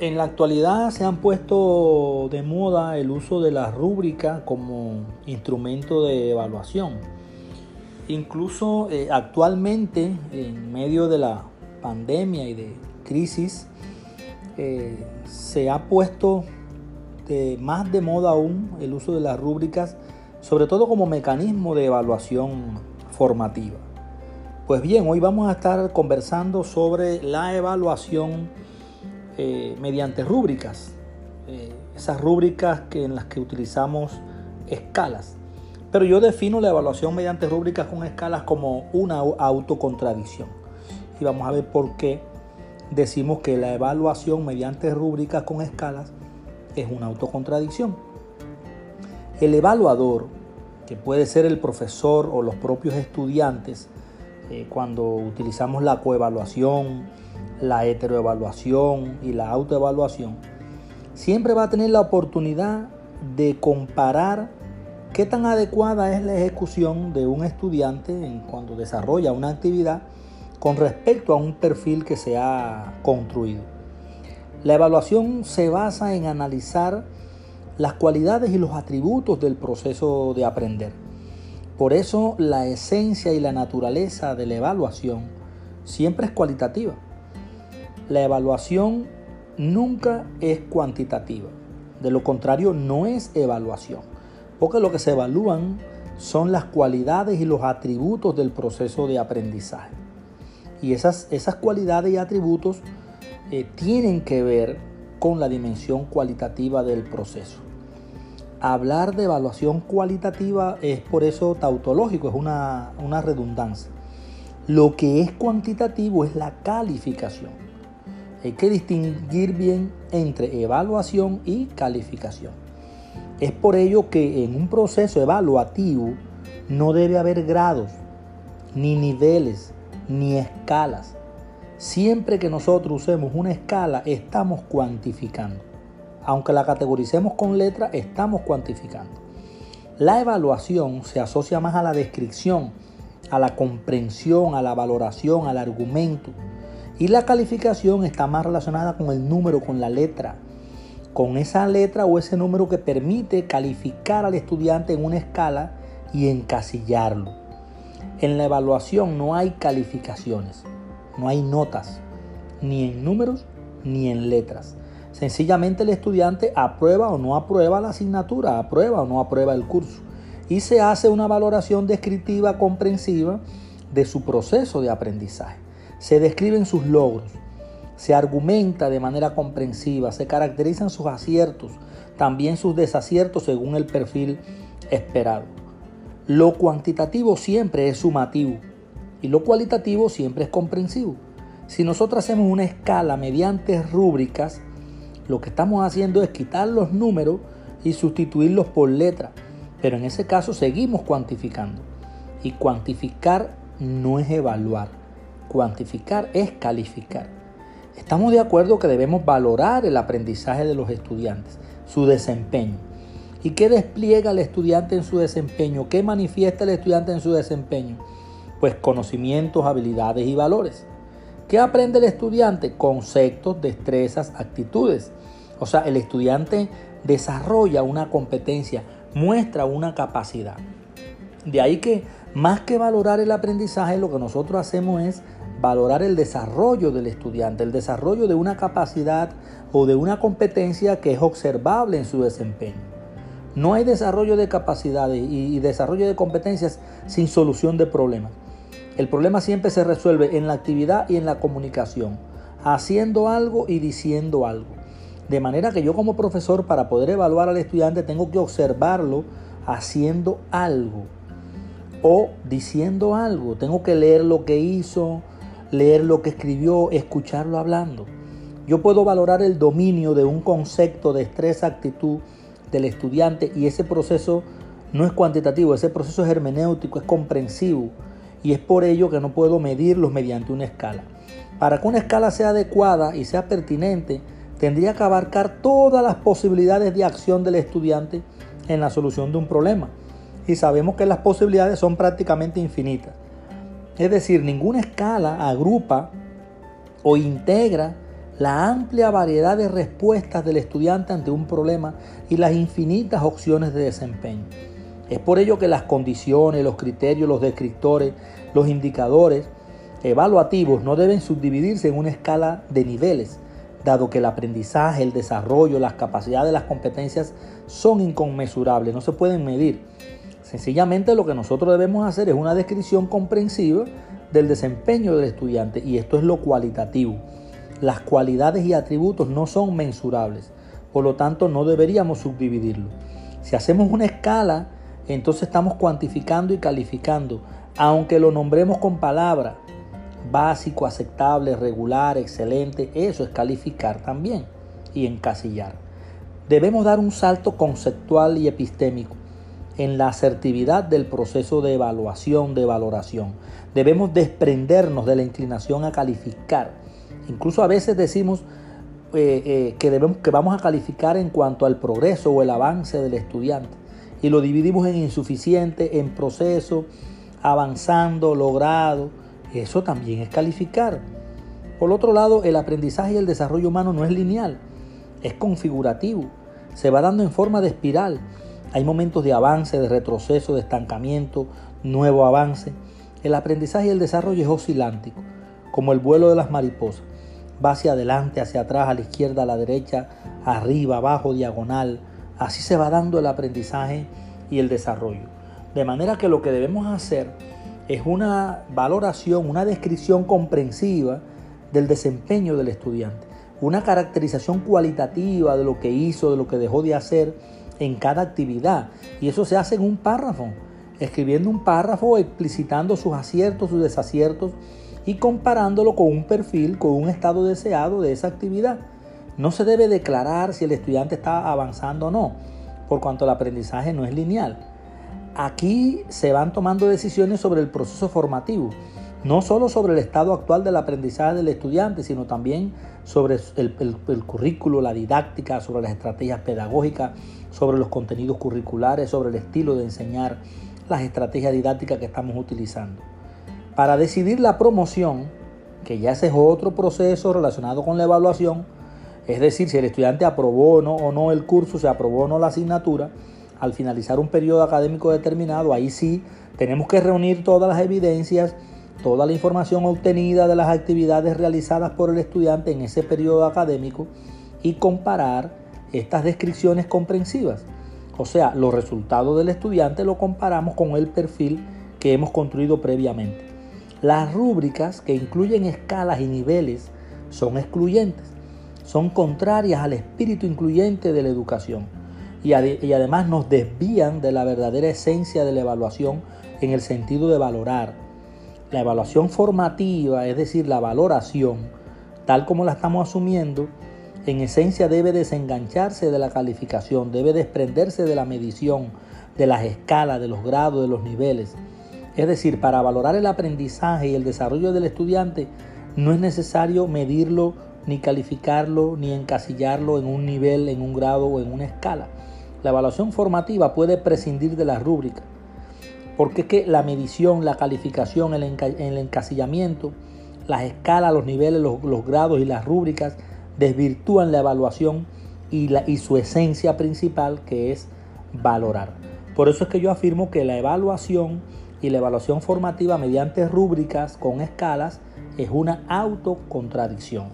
En la actualidad se han puesto de moda el uso de la rúbrica como instrumento de evaluación. Incluso eh, actualmente, en medio de la pandemia y de crisis, eh, se ha puesto más de moda aún el uso de las rúbricas, sobre todo como mecanismo de evaluación formativa. Pues bien, hoy vamos a estar conversando sobre la evaluación eh, mediante rúbricas, eh, esas rúbricas que, en las que utilizamos escalas. Pero yo defino la evaluación mediante rúbricas con escalas como una autocontradicción. Y vamos a ver por qué decimos que la evaluación mediante rúbricas con escalas es una autocontradicción. El evaluador, que puede ser el profesor o los propios estudiantes, eh, cuando utilizamos la coevaluación, la heteroevaluación y la autoevaluación, siempre va a tener la oportunidad de comparar qué tan adecuada es la ejecución de un estudiante en cuando desarrolla una actividad con respecto a un perfil que se ha construido. La evaluación se basa en analizar las cualidades y los atributos del proceso de aprender por eso la esencia y la naturaleza de la evaluación siempre es cualitativa. La evaluación nunca es cuantitativa. De lo contrario, no es evaluación. Porque lo que se evalúan son las cualidades y los atributos del proceso de aprendizaje. Y esas, esas cualidades y atributos eh, tienen que ver con la dimensión cualitativa del proceso hablar de evaluación cualitativa es por eso tautológico, es una, una redundancia. Lo que es cuantitativo es la calificación. Hay que distinguir bien entre evaluación y calificación. Es por ello que en un proceso evaluativo no debe haber grados, ni niveles, ni escalas. Siempre que nosotros usemos una escala, estamos cuantificando aunque la categoricemos con letra, estamos cuantificando. La evaluación se asocia más a la descripción, a la comprensión, a la valoración, al argumento. Y la calificación está más relacionada con el número, con la letra, con esa letra o ese número que permite calificar al estudiante en una escala y encasillarlo. En la evaluación no hay calificaciones, no hay notas, ni en números ni en letras. Sencillamente el estudiante aprueba o no aprueba la asignatura, aprueba o no aprueba el curso. Y se hace una valoración descriptiva comprensiva de su proceso de aprendizaje. Se describen sus logros, se argumenta de manera comprensiva, se caracterizan sus aciertos, también sus desaciertos según el perfil esperado. Lo cuantitativo siempre es sumativo y lo cualitativo siempre es comprensivo. Si nosotros hacemos una escala mediante rúbricas, lo que estamos haciendo es quitar los números y sustituirlos por letras. Pero en ese caso seguimos cuantificando. Y cuantificar no es evaluar. Cuantificar es calificar. Estamos de acuerdo que debemos valorar el aprendizaje de los estudiantes, su desempeño. ¿Y qué despliega el estudiante en su desempeño? ¿Qué manifiesta el estudiante en su desempeño? Pues conocimientos, habilidades y valores. ¿Qué aprende el estudiante? Conceptos, destrezas, actitudes. O sea, el estudiante desarrolla una competencia, muestra una capacidad. De ahí que más que valorar el aprendizaje, lo que nosotros hacemos es valorar el desarrollo del estudiante, el desarrollo de una capacidad o de una competencia que es observable en su desempeño. No hay desarrollo de capacidades y desarrollo de competencias sin solución de problemas. El problema siempre se resuelve en la actividad y en la comunicación, haciendo algo y diciendo algo. De manera que yo como profesor para poder evaluar al estudiante tengo que observarlo haciendo algo o diciendo algo. Tengo que leer lo que hizo, leer lo que escribió, escucharlo hablando. Yo puedo valorar el dominio de un concepto, de estrés, actitud del estudiante y ese proceso no es cuantitativo, ese proceso es hermenéutico, es comprensivo y es por ello que no puedo medirlos mediante una escala. Para que una escala sea adecuada y sea pertinente, tendría que abarcar todas las posibilidades de acción del estudiante en la solución de un problema. Y sabemos que las posibilidades son prácticamente infinitas. Es decir, ninguna escala agrupa o integra la amplia variedad de respuestas del estudiante ante un problema y las infinitas opciones de desempeño. Es por ello que las condiciones, los criterios, los descriptores, los indicadores evaluativos no deben subdividirse en una escala de niveles, dado que el aprendizaje, el desarrollo, las capacidades, las competencias son inconmensurables, no se pueden medir. Sencillamente lo que nosotros debemos hacer es una descripción comprensiva del desempeño del estudiante y esto es lo cualitativo. Las cualidades y atributos no son mensurables, por lo tanto no deberíamos subdividirlo. Si hacemos una escala, entonces estamos cuantificando y calificando, aunque lo nombremos con palabras, básico, aceptable, regular, excelente, eso es calificar también y encasillar. Debemos dar un salto conceptual y epistémico en la asertividad del proceso de evaluación, de valoración. Debemos desprendernos de la inclinación a calificar. Incluso a veces decimos eh, eh, que, debemos, que vamos a calificar en cuanto al progreso o el avance del estudiante. Y lo dividimos en insuficiente, en proceso, avanzando, logrado eso también es calificar. Por otro lado, el aprendizaje y el desarrollo humano no es lineal, es configurativo, se va dando en forma de espiral. Hay momentos de avance, de retroceso, de estancamiento, nuevo avance. El aprendizaje y el desarrollo es oscilántico, como el vuelo de las mariposas. Va hacia adelante, hacia atrás, a la izquierda, a la derecha, arriba, abajo, diagonal. Así se va dando el aprendizaje y el desarrollo. De manera que lo que debemos hacer es una valoración, una descripción comprensiva del desempeño del estudiante, una caracterización cualitativa de lo que hizo, de lo que dejó de hacer en cada actividad. Y eso se hace en un párrafo, escribiendo un párrafo explicitando sus aciertos, sus desaciertos y comparándolo con un perfil, con un estado deseado de esa actividad. No se debe declarar si el estudiante está avanzando o no, por cuanto el aprendizaje no es lineal. Aquí se van tomando decisiones sobre el proceso formativo, no solo sobre el estado actual del aprendizaje del estudiante, sino también sobre el, currículo, la didáctica, sobre las estrategias pedagógicas, sobre los contenidos curriculares, sobre el estilo de enseñar, las estrategias didácticas que estamos utilizando. Para decidir la promoción, que ya ese es otro proceso relacionado con la evaluación, es decir, si el estudiante aprobó o no, o no el curso, se aprobó o no la asignatura, al finalizar un periodo académico determinado, ahí sí tenemos que reunir todas las evidencias, toda la información obtenida de las actividades realizadas por el estudiante en ese periodo académico y comparar estas descripciones comprensivas. O sea, los resultados del estudiante lo comparamos con el perfil que hemos construido previamente. Las rúbricas que incluyen escalas y niveles son excluyentes, son contrarias al espíritu incluyente de la educación y, además nos desvían de la verdadera esencia de la evaluación en el sentido de valorar. La evaluación formativa, es decir, la valoración, tal como la estamos asumiendo, en esencia debe desengancharse de la calificación, debe desprenderse de la medición, de las escalas, de los grados, de los niveles. Es decir, para valorar el aprendizaje y el desarrollo del estudiante no es necesario medirlo, ni calificarlo, ni encasillarlo en un nivel, en un grado o en una escala. La evaluación formativa puede prescindir de la rúbrica, porque es que la medición, la calificación, el, encasillamiento, las escalas, los niveles, los, grados y las rúbricas desvirtúan la evaluación y, la, y su esencia principal que es valorar. Por eso es que yo afirmo que la evaluación y la evaluación formativa mediante rúbricas con escalas es una autocontradicción.